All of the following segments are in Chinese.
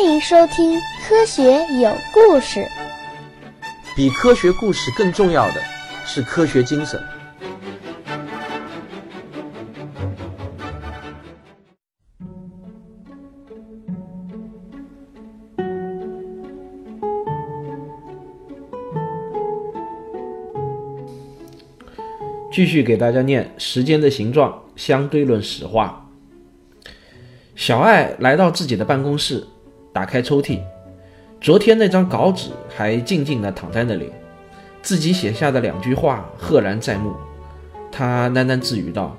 欢迎收听《科学有故事》。比科学故事更重要的是科学精神。继续给大家念《时间的形状：相对论史话》。小爱来到自己的办公室，打开抽屉，昨天那张稿纸还静静地躺在那里，自己写下的两句话赫然在目。他喃喃自语道：“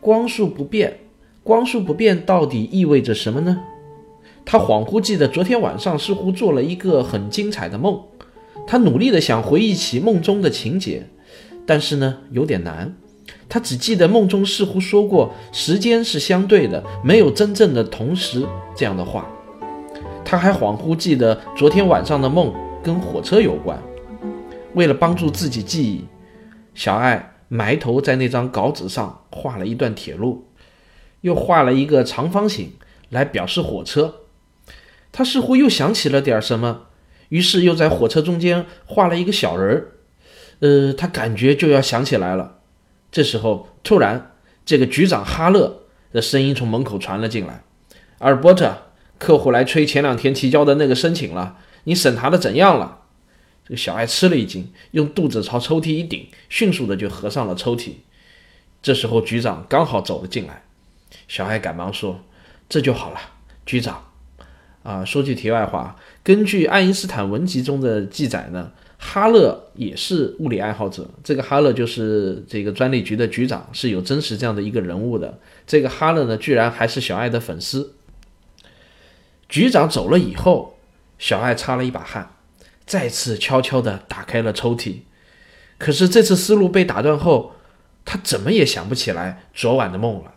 光速不变，光速不变到底意味着什么呢？”他恍惚记得昨天晚上似乎做了一个很精彩的梦，他努力地想回忆起梦中的情节，但是呢，有点难。他只记得梦中似乎说过时间是相对的，没有真正的同时这样的话。他还恍惚记得昨天晚上的梦跟火车有关。为了帮助自己记忆，小爱埋头在那张稿纸上画了一段铁路，又画了一个长方形来表示火车。他似乎又想起了点什么，于是又在火车中间画了一个小人儿。呃，他感觉就要想起来了。这时候，突然，这个局长哈勒的声音从门口传了进来：“阿尔伯特，客户来催前两天提交的那个申请了，你审查的怎样了？”这个小艾吃了一惊，用肚子朝抽屉一顶，迅速的就合上了抽屉。这时候，局长刚好走了进来，小艾赶忙说：“这就好了，局长。”啊，说句题外话，根据爱因斯坦文集中的记载呢。哈勒也是物理爱好者，这个哈勒就是这个专利局的局长，是有真实这样的一个人物的。这个哈勒呢，居然还是小爱的粉丝。局长走了以后，小爱擦了一把汗，再次悄悄地打开了抽屉。可是这次思路被打断后，他怎么也想不起来昨晚的梦了。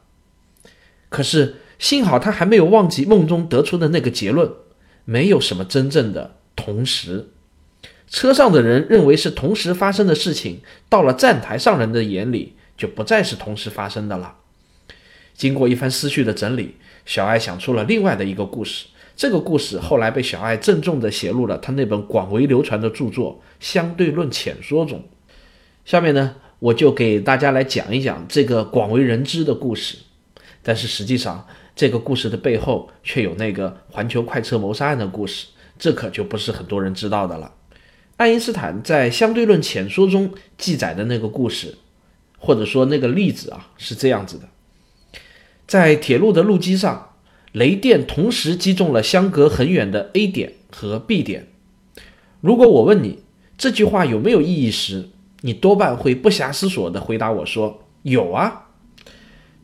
可是幸好他还没有忘记梦中得出的那个结论：没有什么真正的同时。车上的人认为是同时发生的事情，到了站台上人的眼里就不再是同时发生的了。经过一番思绪的整理，小爱想出了另外的一个故事。这个故事后来被小爱郑重地写入了他那本广为流传的著作《相对论浅说》中。下面呢，我就给大家来讲一讲这个广为人知的故事。但是实际上，这个故事的背后却有那个环球快车谋杀案的故事，这可就不是很多人知道的了。爱因斯坦在《相对论浅说》中记载的那个故事，或者说那个例子啊，是这样子的：在铁路的路基上，雷电同时击中了相隔很远的 A 点和 B 点。如果我问你这句话有没有意义时，你多半会不暇思索地回答我说：“有啊。”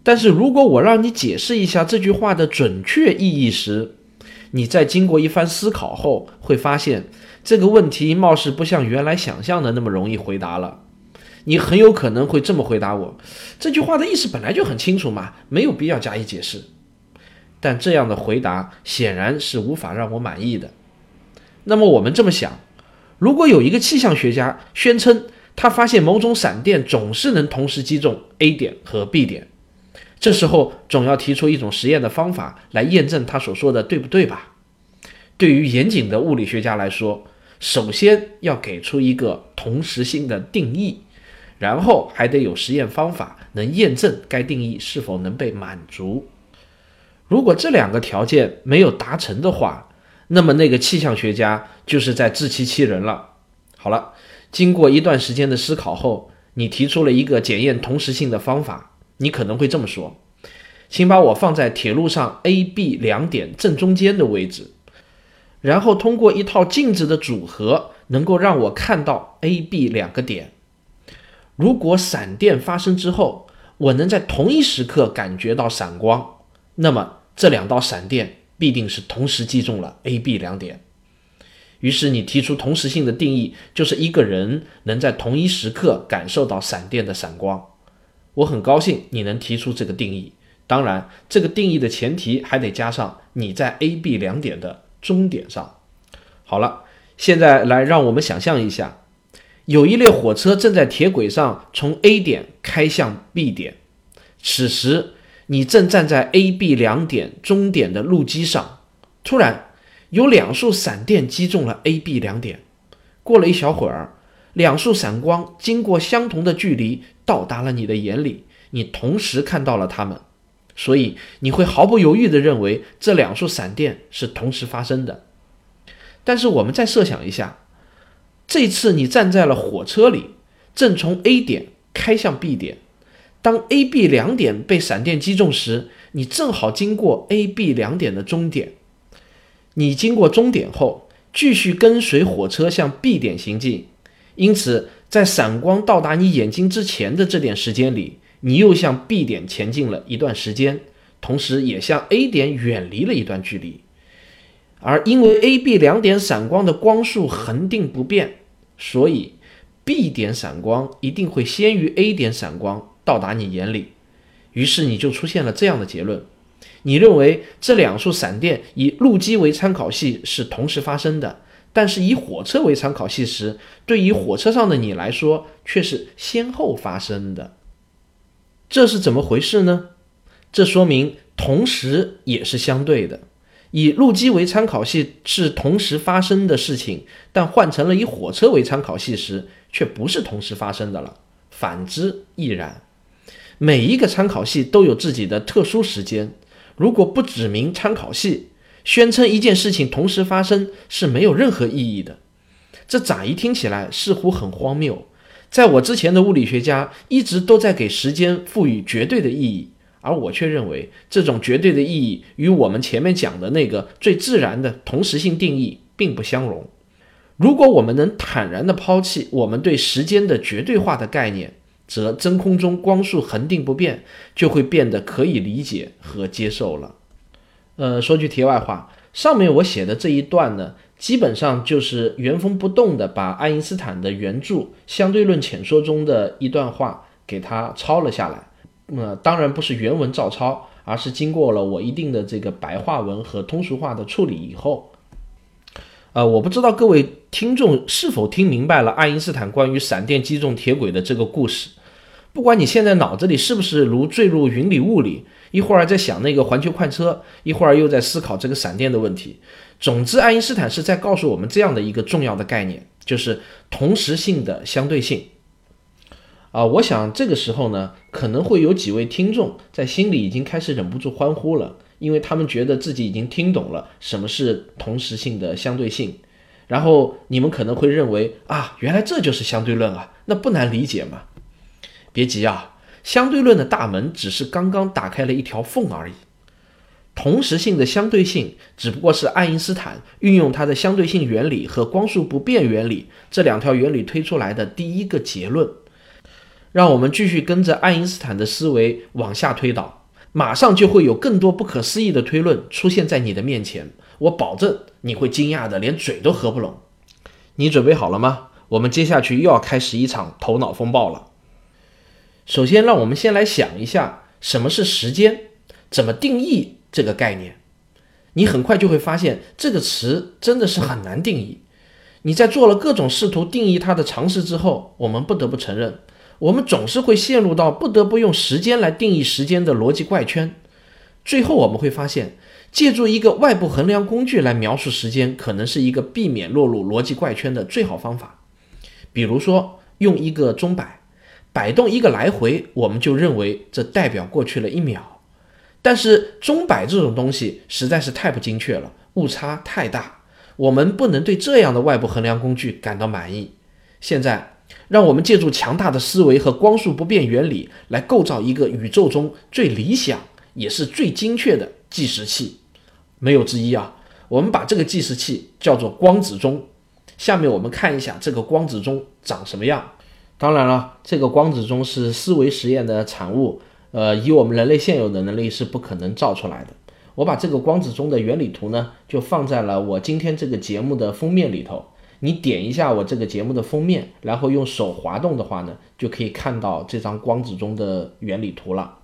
但是如果我让你解释一下这句话的准确意义时，你在经过一番思考后会发现。这个问题貌似不像原来想象的那么容易回答了。你很有可能会这么回答我：这句话的意思本来就很清楚嘛，没有必要加以解释。但这样的回答显然是无法让我满意的。那么我们这么想：如果有一个气象学家宣称他发现某种闪电总是能同时击中 A 点和 B 点，这时候总要提出一种实验的方法来验证他所说的对不对吧？对于严谨的物理学家来说，首先要给出一个同时性的定义，然后还得有实验方法能验证该定义是否能被满足。如果这两个条件没有达成的话，那么那个气象学家就是在自欺欺人了。好了，经过一段时间的思考后，你提出了一个检验同时性的方法。你可能会这么说：“请把我放在铁路上 A、B 两点正中间的位置。”然后通过一套镜子的组合，能够让我看到 A、B 两个点。如果闪电发生之后，我能在同一时刻感觉到闪光，那么这两道闪电必定是同时击中了 A、B 两点。于是你提出同时性的定义，就是一个人能在同一时刻感受到闪电的闪光。我很高兴你能提出这个定义。当然，这个定义的前提还得加上你在 A、B 两点的。终点上，好了，现在来让我们想象一下，有一列火车正在铁轨上从 A 点开向 B 点，此时你正站在 A、B 两点终点的路基上，突然有两束闪电击中了 A、B 两点。过了一小会儿，两束闪光经过相同的距离到达了你的眼里，你同时看到了它们，所以你会毫不犹豫地认为这两束闪电是同时发生的。但是我们再设想一下，这次你站在了火车里，正从 A 点开向 B 点。当 A、B 两点被闪电击中时，你正好经过 A、B 两点的终点。你经过终点后，继续跟随火车向 B 点行进。因此，在闪光到达你眼睛之前的这点时间里，你又向 B 点前进了一段时间，同时也向 A 点远离了一段距离。而因为 A、B 两点闪光的光速恒定不变，所以 B 点闪光一定会先于 A 点闪光。到达你眼里，于是你就出现了这样的结论：你认为这两束闪电以路基为参考系是同时发生的，但是以火车为参考系时，对于火车上的你来说却是先后发生的。这是怎么回事呢？这说明同时也是相对的。以路基为参考系是同时发生的事情，但换成了以火车为参考系时，却不是同时发生的了。反之亦然。每一个参考系都有自己的特殊时间。如果不指明参考系，宣称一件事情同时发生是没有任何意义的。这乍一听起来似乎很荒谬。在我之前的物理学家一直都在给时间赋予绝对的意义，而我却认为这种绝对的意义与我们前面讲的那个最自然的同时性定义并不相容。如果我们能坦然地抛弃我们对时间的绝对化的概念，则真空中光速恒定不变，就会变得可以理解和接受了。呃，说句题外话，上面我写的这一段呢，基本上就是原封不动的把爱因斯坦的原著《相对论浅说》中的一段话给他抄了下来。那当然不是原文照抄，而是经过了我一定的这个白话文和通俗化的处理以后。呃，我不知道各位听众是否听明白了爱因斯坦关于闪电击中铁轨的这个故事。不管你现在脑子里是不是如坠入云里雾里，一会儿在想那个环球快车，一会儿又在思考这个闪电的问题。总之，爱因斯坦是在告诉我们这样的一个重要的概念，就是同时性的相对性。啊，我想这个时候呢，可能会有几位听众在心里已经开始忍不住欢呼了，因为他们觉得自己已经听懂了什么是同时性的相对性。然后你们可能会认为啊，原来这就是相对论啊，那不难理解嘛。别急啊，相对论的大门只是刚刚打开了一条缝而已。同时性的相对性只不过是爱因斯坦运用他的相对性原理和光速不变原理这两条原理推出来的第一个结论。让我们继续跟着爱因斯坦的思维往下推导，马上就会有更多不可思议的推论出现在你的面前。我保证你会惊讶的连嘴都合不拢。你准备好了吗？我们接下去又要开始一场头脑风暴了。首先，让我们先来想一下什么是时间，怎么定义这个概念。你很快就会发现，这个词真的是很难定义。你在做了各种试图定义它的尝试之后，我们不得不承认，我们总是会陷入到不得不用时间来定义时间的逻辑怪圈。最后，我们会发现，借助一个外部衡量工具来描述时间，可能是一个避免落入逻辑怪圈的最好方法。比如说，用一个钟摆。摆动一个来回，我们就认为这代表过去了一秒。但是钟摆这种东西实在是太不精确了，误差太大，我们不能对这样的外部衡量工具感到满意。现在，让我们借助强大的思维和光速不变原理来构造一个宇宙中最理想也是最精确的计时器，没有之一啊！我们把这个计时器叫做光子钟。下面我们看一下这个光子钟长什么样。当然了，这个光子钟是思维实验的产物，呃，以我们人类现有的能力是不可能造出来的。我把这个光子钟的原理图呢，就放在了我今天这个节目的封面里头。你点一下我这个节目的封面，然后用手滑动的话呢，就可以看到这张光子钟的原理图了。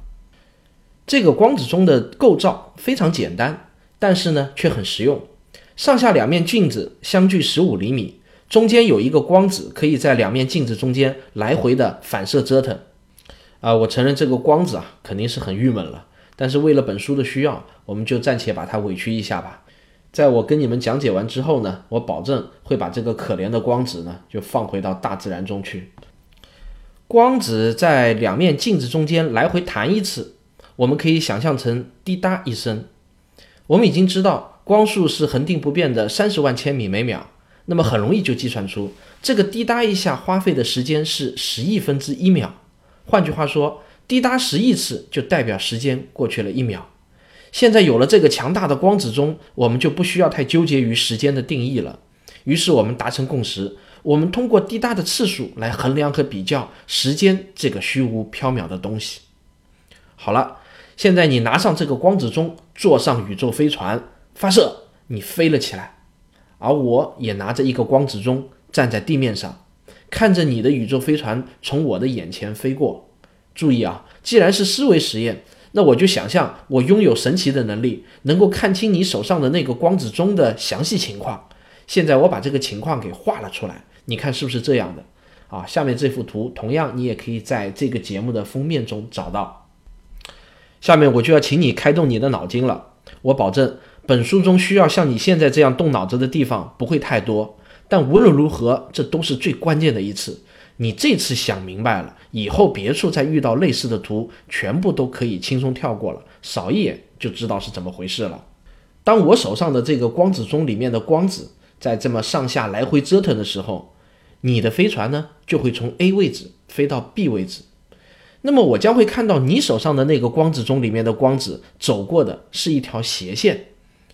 这个光子钟的构造非常简单，但是呢却很实用。上下两面镜子相距十五厘米。中间有一个光子，可以在两面镜子中间来回的反射折腾。啊，我承认这个光子啊肯定是很郁闷了，但是为了本书的需要，我们就暂且把它委屈一下吧。在我跟你们讲解完之后呢，我保证会把这个可怜的光子呢就放回到大自然中去。光子在两面镜子中间来回弹一次，我们可以想象成滴答一声。我们已经知道光速是恒定不变的三十万千米每秒，那么很容易就计算出这个滴答一下花费的时间是十亿分之一秒。换句话说，滴答十亿次就代表时间过去了一秒。现在有了这个强大的光子钟，我们就不需要太纠结于时间的定义了。于是我们达成共识。我们通过滴答的次数来衡量和比较时间这个虚无缥缈的东西。好了，现在你拿上这个光子钟，坐上宇宙飞船发射，你飞了起来。而我也拿着一个光子钟站在地面上，看着你的宇宙飞船从我的眼前飞过。注意啊，既然是思维实验，那我就想象我拥有神奇的能力，能够看清你手上的那个光子钟的详细情况。现在我把这个情况给画了出来。你看是不是这样的啊？下面这幅图同样你也可以在这个节目的封面中找到。下面我就要请你开动你的脑筋了。我保证本书中需要像你现在这样动脑子的地方不会太多，但无论如何，这都是最关键的一次。你这次想明白了，以后别处再遇到类似的图，全部都可以轻松跳过了，扫一眼就知道是怎么回事了。当我手上的这个光子钟里面的光子在这么上下来回折腾的时候，你的飞船呢，就会从 A 位置飞到 B 位置，那么我将会看到你手上的那个光子钟里面的光子走过的是一条斜线，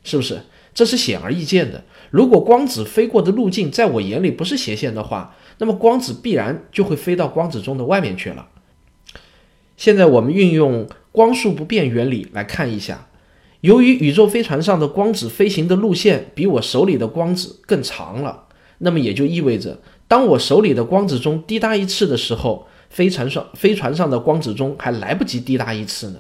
是不是？这是显而易见的。如果光子飞过的路径在我眼里不是斜线的话，那么光子必然就会飞到光子钟的外面去了。现在我们运用光速不变原理来看一下，由于宇宙飞船上的光子飞行的路线比我手里的光子更长了，那么也就意味着。当我手里的光子钟滴答一次的时候，飞船上飞船上的光子钟还来不及滴答一次呢。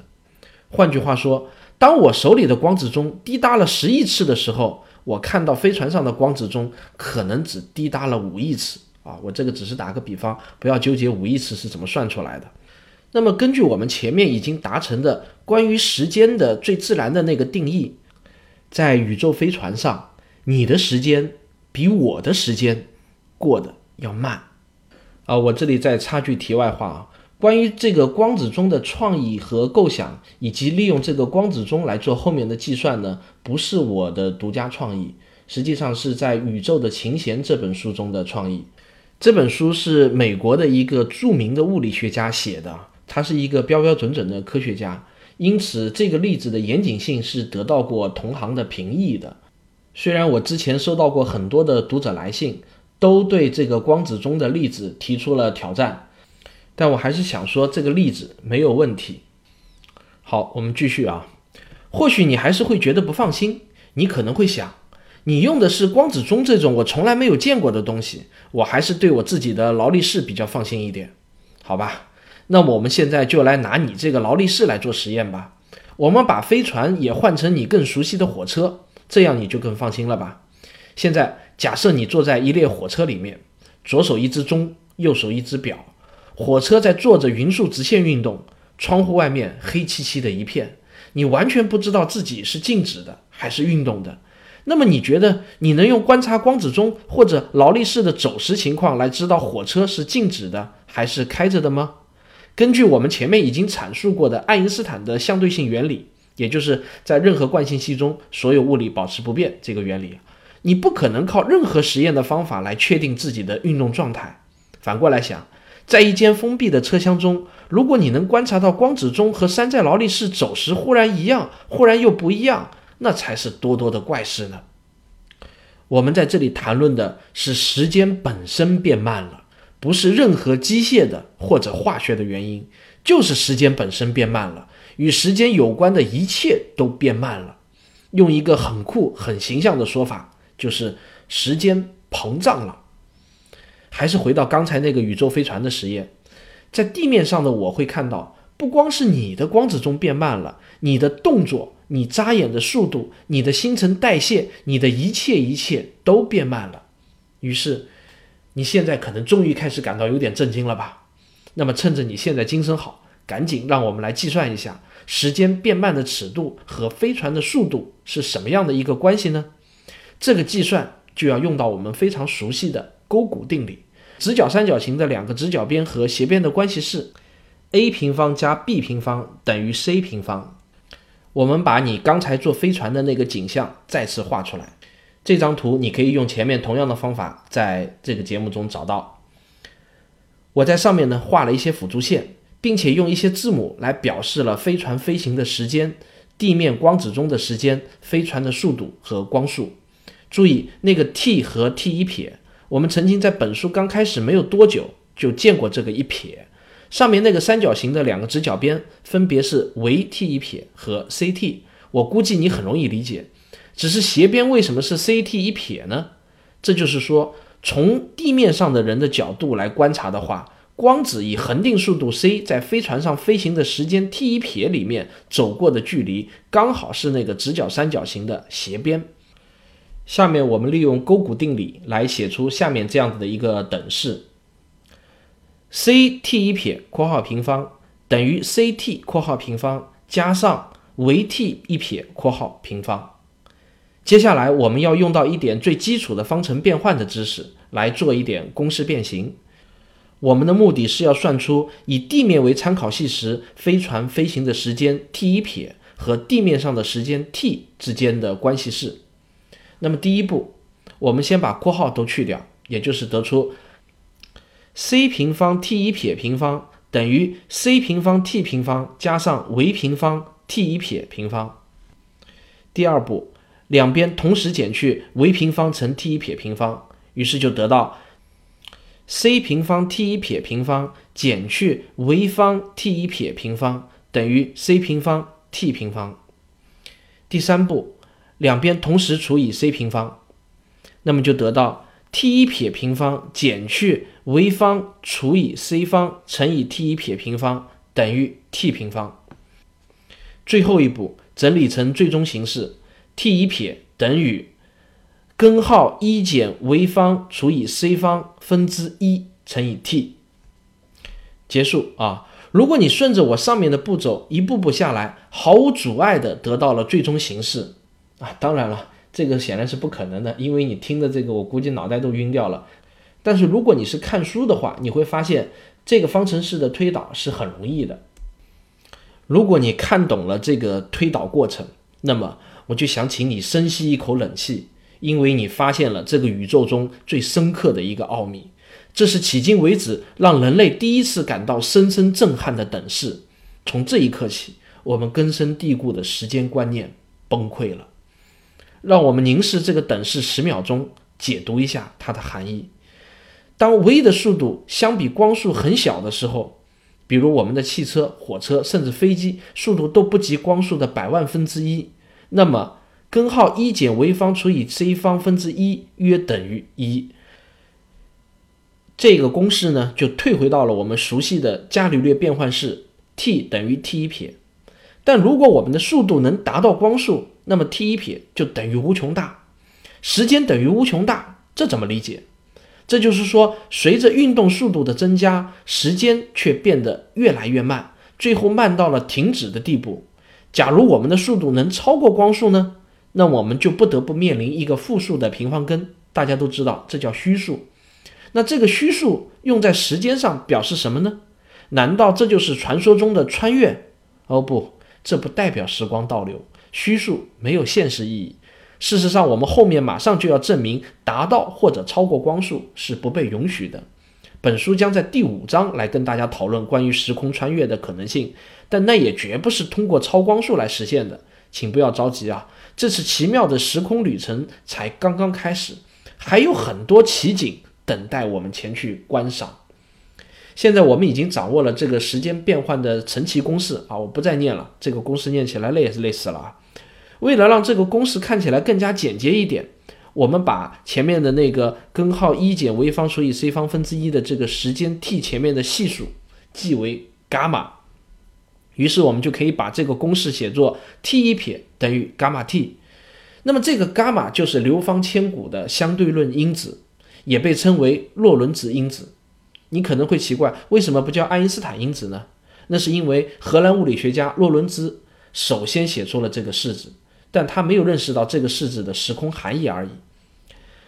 换句话说，当我手里的光子钟滴答了十亿次的时候，我看到飞船上的光子钟可能只滴答了五亿次啊！我这个只是打个比方，不要纠结五亿次是怎么算出来的。那么，根据我们前面已经达成的关于时间的最自然的那个定义，在宇宙飞船上，你的时间比我的时间过得。要慢啊！我这里再插句题外话啊，关于这个光子钟的创意和构想，以及利用这个光子钟来做后面的计算呢，不是我的独家创意，实际上是在《宇宙的琴弦》这本书中的创意。这本书是美国的一个著名的物理学家写的，他是一个标标准准的科学家，因此这个例子的严谨性是得到过同行的评议的。虽然我之前收到过很多的读者来信。都对这个光子钟的例子提出了挑战，但我还是想说这个例子没有问题。好，我们继续啊。或许你还是会觉得不放心，你可能会想，你用的是光子钟这种我从来没有见过的东西，我还是对我自己的劳力士比较放心一点，好吧？那么我们现在就来拿你这个劳力士来做实验吧。我们把飞船也换成你更熟悉的火车，这样你就更放心了吧？现在。假设你坐在一列火车里面，左手一只钟，右手一只表，火车在做着匀速直线运动，窗户外面黑漆漆的一片，你完全不知道自己是静止的还是运动的。那么你觉得你能用观察光子钟或者劳力士的走时情况来知道火车是静止的还是开着的吗？根据我们前面已经阐述过的爱因斯坦的相对性原理，也就是在任何惯性系中所有物理保持不变这个原理。你不可能靠任何实验的方法来确定自己的运动状态。反过来想，在一间封闭的车厢中，如果你能观察到光子钟和山寨劳力士走时忽然一样，忽然又不一样，那才是多多的怪事呢。我们在这里谈论的是时间本身变慢了，不是任何机械的或者化学的原因，就是时间本身变慢了，与时间有关的一切都变慢了。用一个很酷、很形象的说法。就是时间膨胀了，还是回到刚才那个宇宙飞船的实验，在地面上的我会看到，不光是你的光子钟变慢了，你的动作、你眨眼的速度、你的新陈代谢、你的一切一切都变慢了。于是，你现在可能终于开始感到有点震惊了吧？那么，趁着你现在精神好，赶紧让我们来计算一下，时间变慢的尺度和飞船的速度是什么样的一个关系呢？这个计算就要用到我们非常熟悉的勾股定理。直角三角形的两个直角边和斜边的关系是 a 平方加 b 平方等于 c 平方。我们把你刚才坐飞船的那个景象再次画出来。这张图你可以用前面同样的方法在这个节目中找到。我在上面呢画了一些辅助线，并且用一些字母来表示了飞船飞行的时间、地面光子中的时间、飞船的速度和光速。注意那个 t 和 t 一撇，我们曾经在本书刚开始没有多久就见过这个一撇。上面那个三角形的两个直角边分别是为 t 一撇和 ct，我估计你很容易理解。只是斜边为什么是 ct 一撇呢？这就是说，从地面上的人的角度来观察的话，光子以恒定速度 c 在飞船上飞行的时间 t 一撇里面走过的距离，刚好是那个直角三角形的斜边。下面我们利用勾股定理来写出下面这样子的一个等式。c t 一撇括号平方等于 c t 括号平方加上为 t 一撇括号平方。接下来我们要用到一点最基础的方程变换的知识来做一点公式变形。我们的目的是要算出以地面为参考系时飞船飞行的时间 t 一撇和地面上的时间 t 之间的关系式。那么第一步，我们先把括号都去掉，也就是得出。c 平方 t 一撇平方等于 c 平方 t 平方加上为平方 t 一撇平方。第二步，两边同时减去为平方乘 t 一撇平方，于是就得到 c 平方 t 一撇平方减去为方 t 一撇平方等于 c 平方 t 平方。第三步，两边同时除以 c 平方，那么就得到。t 一撇平方减去 v 方除以 c 方乘以 t 一撇平方等于 t 平方。最后一步整理成最终形式：t 一撇等于根号一减 v 方除以 c 方分之一乘以 t。结束啊！如果你顺着我上面的步骤一步步下来，毫无阻碍的得到了最终形式啊！当然了。这个显然是不可能的，因为你听的这个，我估计脑袋都晕掉了。但是如果你是看书的话，你会发现这个方程式的推导是很容易的。如果你看懂了这个推导过程，那么我就想请你深吸一口冷气，因为你发现了这个宇宙中最深刻的一个奥秘。这是迄今为止让人类第一次感到深深震撼的等式。从这一刻起，我们根深蒂固的时间观念崩溃了。让我们凝视这个等式十秒钟，解读一下它的含义。当 v 的速度相比光速很小的时候，比如我们的汽车、火车甚至飞机速度都不及光速的百万分之一，那么根号一减 v 方除以 c 方分之一约等于一。这个公式呢，就退回到了我们熟悉的伽利略变换式，t 等于 t 一撇。但如果我们的速度能达到光速，那么 t 一撇就等于无穷大，时间等于无穷大，这怎么理解？这就是说，随着运动速度的增加，时间却变得越来越慢，最后慢到了停止的地步。假如我们的速度能超过光速呢？那我们就不得不面临一个负数的平方根。大家都知道，这叫虚数。那这个虚数用在时间上表示什么呢？难道这就是传说中的穿越？哦不，这不代表时光倒流。虚数没有现实意义。事实上，我们后面马上就要证明，达到或者超过光速是不被允许的。本书将在第五章来跟大家讨论关于时空穿越的可能性，但那也绝不是通过超光速来实现的。请不要着急啊，这次奇妙的时空旅程才刚刚开始，还有很多奇景等待我们前去观赏。现在我们已经掌握了这个时间变换的神奇公式啊，我不再念了，这个公式念起来累也是累死了啊。为了让这个公式看起来更加简洁一点，我们把前面的那个根号一减 v 方除以 c 方分之一的这个时间 t 前面的系数记为伽马，于是我们就可以把这个公式写作 t 一撇等于伽马 t。那么这个伽马就是流芳千古的相对论因子，也被称为洛伦兹因子。你可能会奇怪，为什么不叫爱因斯坦因子呢？那是因为荷兰物理学家洛伦兹首先写出了这个式子，但他没有认识到这个式子的时空含义而已。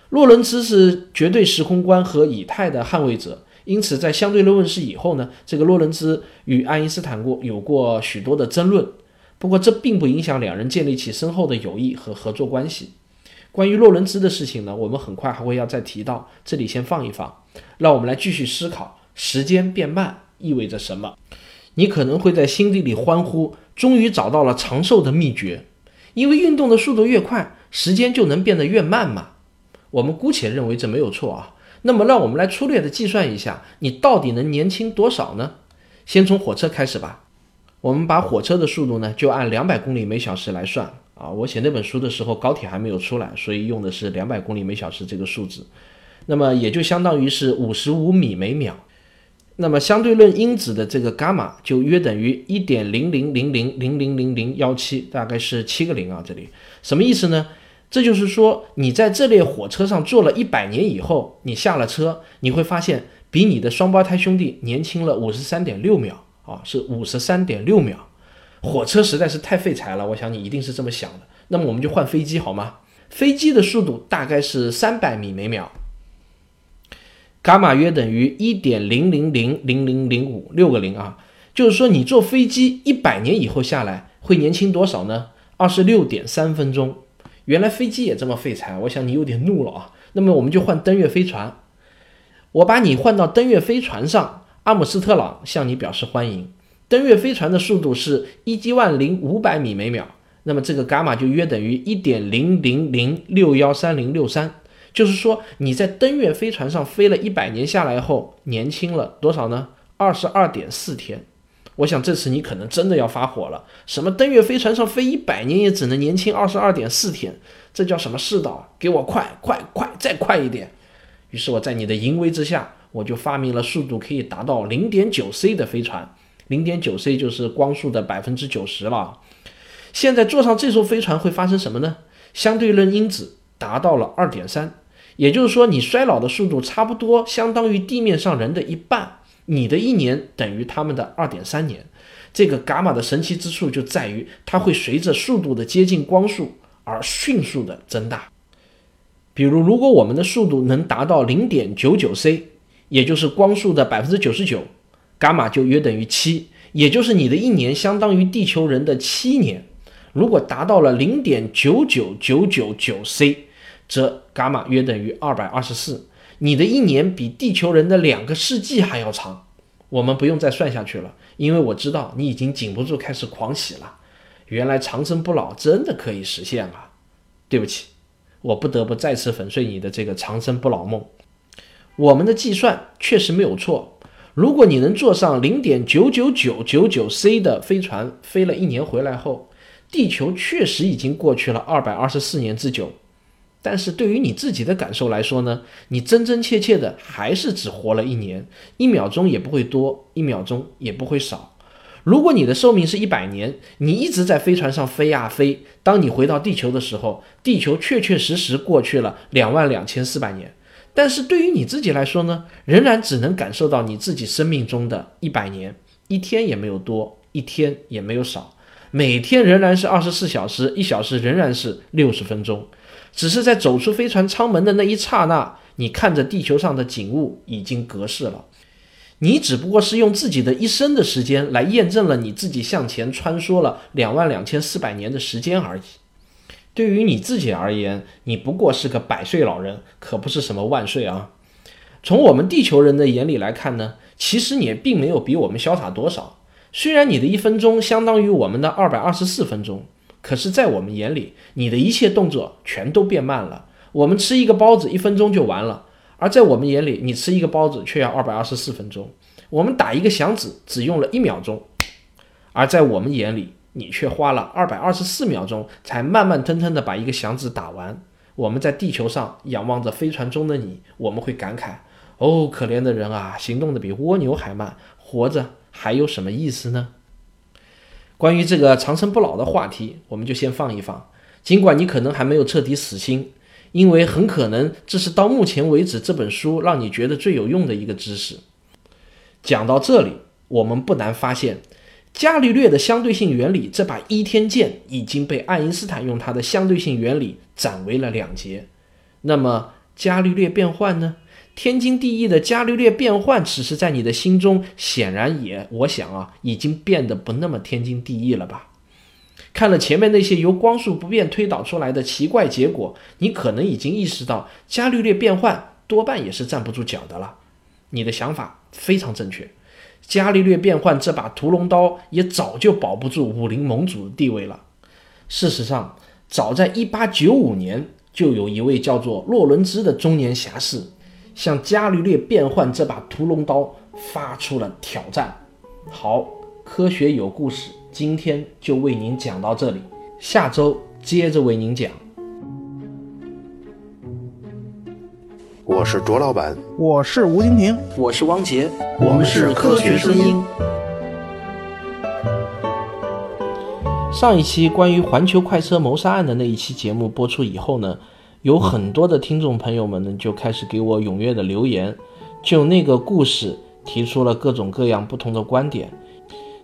洛伦兹是绝对时空观和以太的捍卫者，因此在相对论问世以后呢，这个洛伦兹与爱因斯坦过有过许多的争论。不过这并不影响两人建立起深厚的友谊和合作关系。关于洛伦兹的事情呢，我们很快还会要再提到，这里先放一放，让我们来继续思考时间变慢意味着什么。你可能会在心底里欢呼，终于找到了长寿的秘诀，因为运动的速度越快，时间就能变得越慢嘛。我们姑且认为这没有错啊。那么让我们来粗略的计算一下，你到底能年轻多少呢？先从火车开始吧。我们把火车的速度呢，就按两百公里每小时来算啊。我写那本书的时候，高铁还没有出来，所以用的是两百公里每小时这个数字。那么也就相当于是五十五米每秒。那么相对论因子的这个伽马就约等于一点零零零零零零零零幺七，大概是七个零啊。这里什么意思呢？这就是说，你在这列火车上坐了一百年以后，你下了车，你会发现比你的双胞胎兄弟年轻了五十三点六秒。啊，是五十三点六秒，火车实在是太废柴了。我想你一定是这么想的。那么我们就换飞机好吗？飞机的速度大概是三百米每秒，伽马约等于一点零零零零零零五六个零啊。就是说，你坐飞机一百年以后下来会年轻多少呢？二十六点三分钟。原来飞机也这么废柴，我想你有点怒了啊。那么我们就换登月飞船，我把你换到登月飞船上。阿姆斯特朗向你表示欢迎。登月飞船的速度是一千万零五百米每秒，那么这个伽马就约等于一点零零零六幺三零六三。就是说你在登月飞船上飞了一百年下来后，年轻了多少呢？二十二点四天。我想这次你可能真的要发火了。什么登月飞船上飞一百年也只能年轻二十二点四天？这叫什么世道？给我快快快，再快一点！于是我在你的淫威之下。我就发明了速度可以达到零点九 c 的飞船，零点九 c 就是光速的百分之九十了。现在坐上这艘飞船会发生什么呢？相对论因子达到了二点三，也就是说你衰老的速度差不多相当于地面上人的一半，你的一年等于他们的二点三年。这个伽马的神奇之处就在于它会随着速度的接近光速而迅速的增大。比如，如果我们的速度能达到零点九九 c。也就是光速的百分之九十九，伽马就约等于七，也就是你的一年相当于地球人的七年。如果达到了零点九九九九九 c，则伽马约等于二百二十四，你的一年比地球人的两个世纪还要长。我们不用再算下去了，因为我知道你已经禁不住开始狂喜了。原来长生不老真的可以实现啊！对不起，我不得不再次粉碎你的这个长生不老梦。我们的计算确实没有错。如果你能坐上零点九九九九九 c 的飞船飞了一年回来后，地球确实已经过去了二百二十四年之久。但是对于你自己的感受来说呢，你真真切切的还是只活了一年，一秒钟也不会多，一秒钟也不会少。如果你的寿命是一百年，你一直在飞船上飞呀飞，当你回到地球的时候，地球确确实实过去了两万两千四百年。但是对于你自己来说呢，仍然只能感受到你自己生命中的一百年，一天也没有多，一天也没有少，每天仍然是二十四小时，一小时仍然是六十分钟，只是在走出飞船舱门的那一刹那，你看着地球上的景物已经隔世了，你只不过是用自己的一生的时间来验证了你自己向前穿梭了两万两千四百年的时间而已。对于你自己而言，你不过是个百岁老人，可不是什么万岁啊。从我们地球人的眼里来看呢，其实你也并没有比我们潇洒多少。虽然你的一分钟相当于我们的二百二十四分钟，可是，在我们眼里，你的一切动作全都变慢了。我们吃一个包子一分钟就完了，而在我们眼里，你吃一个包子却要二百二十四分钟。我们打一个响指只用了一秒钟，而在我们眼里。你却花了二百二十四秒钟才慢慢腾腾地把一个响指打完。我们在地球上仰望着飞船中的你，我们会感慨：哦，可怜的人啊，行动的比蜗牛还慢，活着还有什么意思呢？关于这个长生不老的话题，我们就先放一放。尽管你可能还没有彻底死心，因为很可能这是到目前为止这本书让你觉得最有用的一个知识。讲到这里，我们不难发现。伽利略的相对性原理这把倚天剑已经被爱因斯坦用他的相对性原理斩为了两截。那么，伽利略变换呢？天经地义的伽利略变换，此时在你的心中显然也，我想啊，已经变得不那么天经地义了吧？看了前面那些由光速不变推导出来的奇怪结果，你可能已经意识到伽利略变换多半也是站不住脚的了。你的想法非常正确，伽利略变换这把屠龙刀也早就保不住武林盟主的地位了。事实上，早在1895年，就有一位叫做洛伦兹的中年侠士，向伽利略变换这把屠龙刀发出了挑战。好，科学有故事。今天就为您讲到这里，下周接着为您讲。我是卓老板，我是吴婷婷，我是汪杰，我们是科学声音。上一期关于环球快车谋杀案的那一期节目播出以后呢，有很多的听众朋友们呢就开始给我踊跃的留言，就那个故事提出了各种各样不同的观点。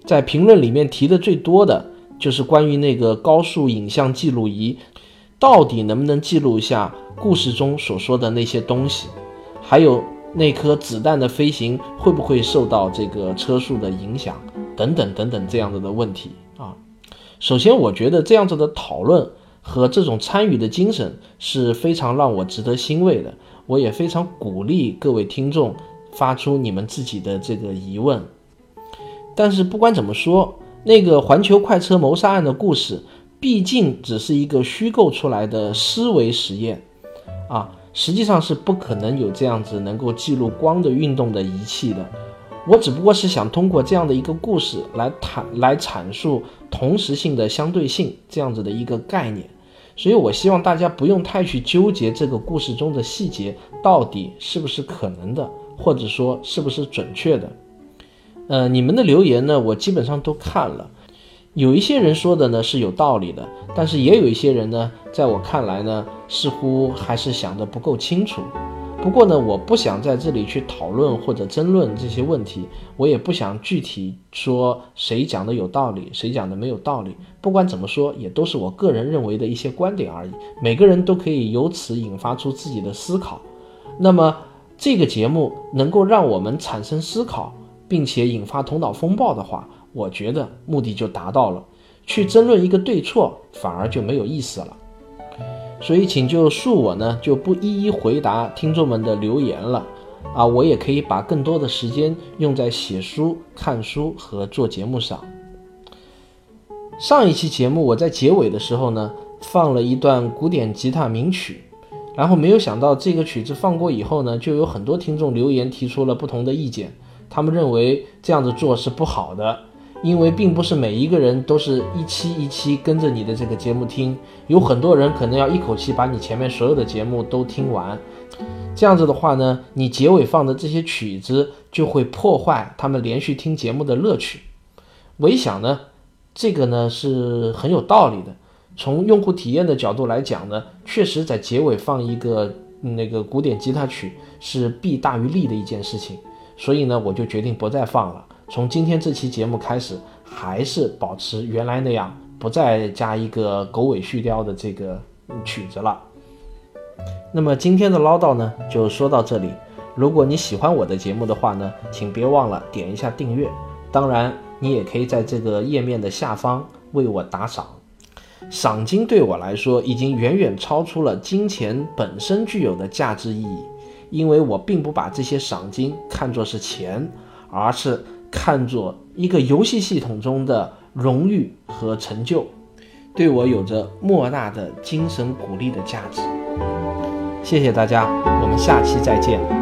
在评论里面提的最多的就是关于那个高速影像记录仪到底能不能记录下故事中所说的那些东西，还有那颗子弹的飞行会不会受到这个车速的影响，等等等等这样子的问题啊。首先，我觉得这样子的讨论和这种参与的精神是非常让我值得欣慰的，我也非常鼓励各位听众发出你们自己的这个疑问。但是不管怎么说，那个环球快车谋杀案的故事，毕竟只是一个虚构出来的思维实验，啊，实际上是不可能有这样子能够记录光的运动的仪器的。我只不过是想通过这样的一个故事来谈来阐述同时性的相对性这样子的一个概念，所以我希望大家不用太去纠结这个故事中的细节到底是不是可能的，或者说是不是准确的。呃，你们的留言呢，我基本上都看了，有一些人说的呢是有道理的，但是也有一些人呢，在我看来呢，似乎还是想的不够清楚。不过呢，我不想在这里去讨论或者争论这些问题，我也不想具体说谁讲的有道理，谁讲的没有道理。不管怎么说，也都是我个人认为的一些观点而已。每个人都可以由此引发出自己的思考。那么这个节目能够让我们产生思考。并且引发头脑风暴的话，我觉得目的就达到了。去争论一个对错，反而就没有意思了。所以，请就恕我呢，就不一一回答听众们的留言了。啊，我也可以把更多的时间用在写书、看书和做节目上。上一期节目我在结尾的时候呢，放了一段古典吉他名曲，然后没有想到这个曲子放过以后呢，就有很多听众留言提出了不同的意见。他们认为这样子做是不好的，因为并不是每一个人都是一期一期跟着你的这个节目听，有很多人可能要一口气把你前面所有的节目都听完。这样子的话呢，你结尾放的这些曲子就会破坏他们连续听节目的乐趣。我一想呢，这个呢是很有道理的。从用户体验的角度来讲呢，确实在结尾放一个那个古典吉他曲是弊大于利的一件事情。所以呢，我就决定不再放了。从今天这期节目开始，还是保持原来那样，不再加一个狗尾续貂的这个曲子了。那么今天的唠叨呢，就说到这里。如果你喜欢我的节目的话呢，请别忘了点一下订阅。当然，你也可以在这个页面的下方为我打赏。赏金对我来说，已经远远超出了金钱本身具有的价值意义。因为我并不把这些赏金看作是钱，而是看作一个游戏系统中的荣誉和成就，对我有着莫大的精神鼓励的价值。谢谢大家，我们下期再见。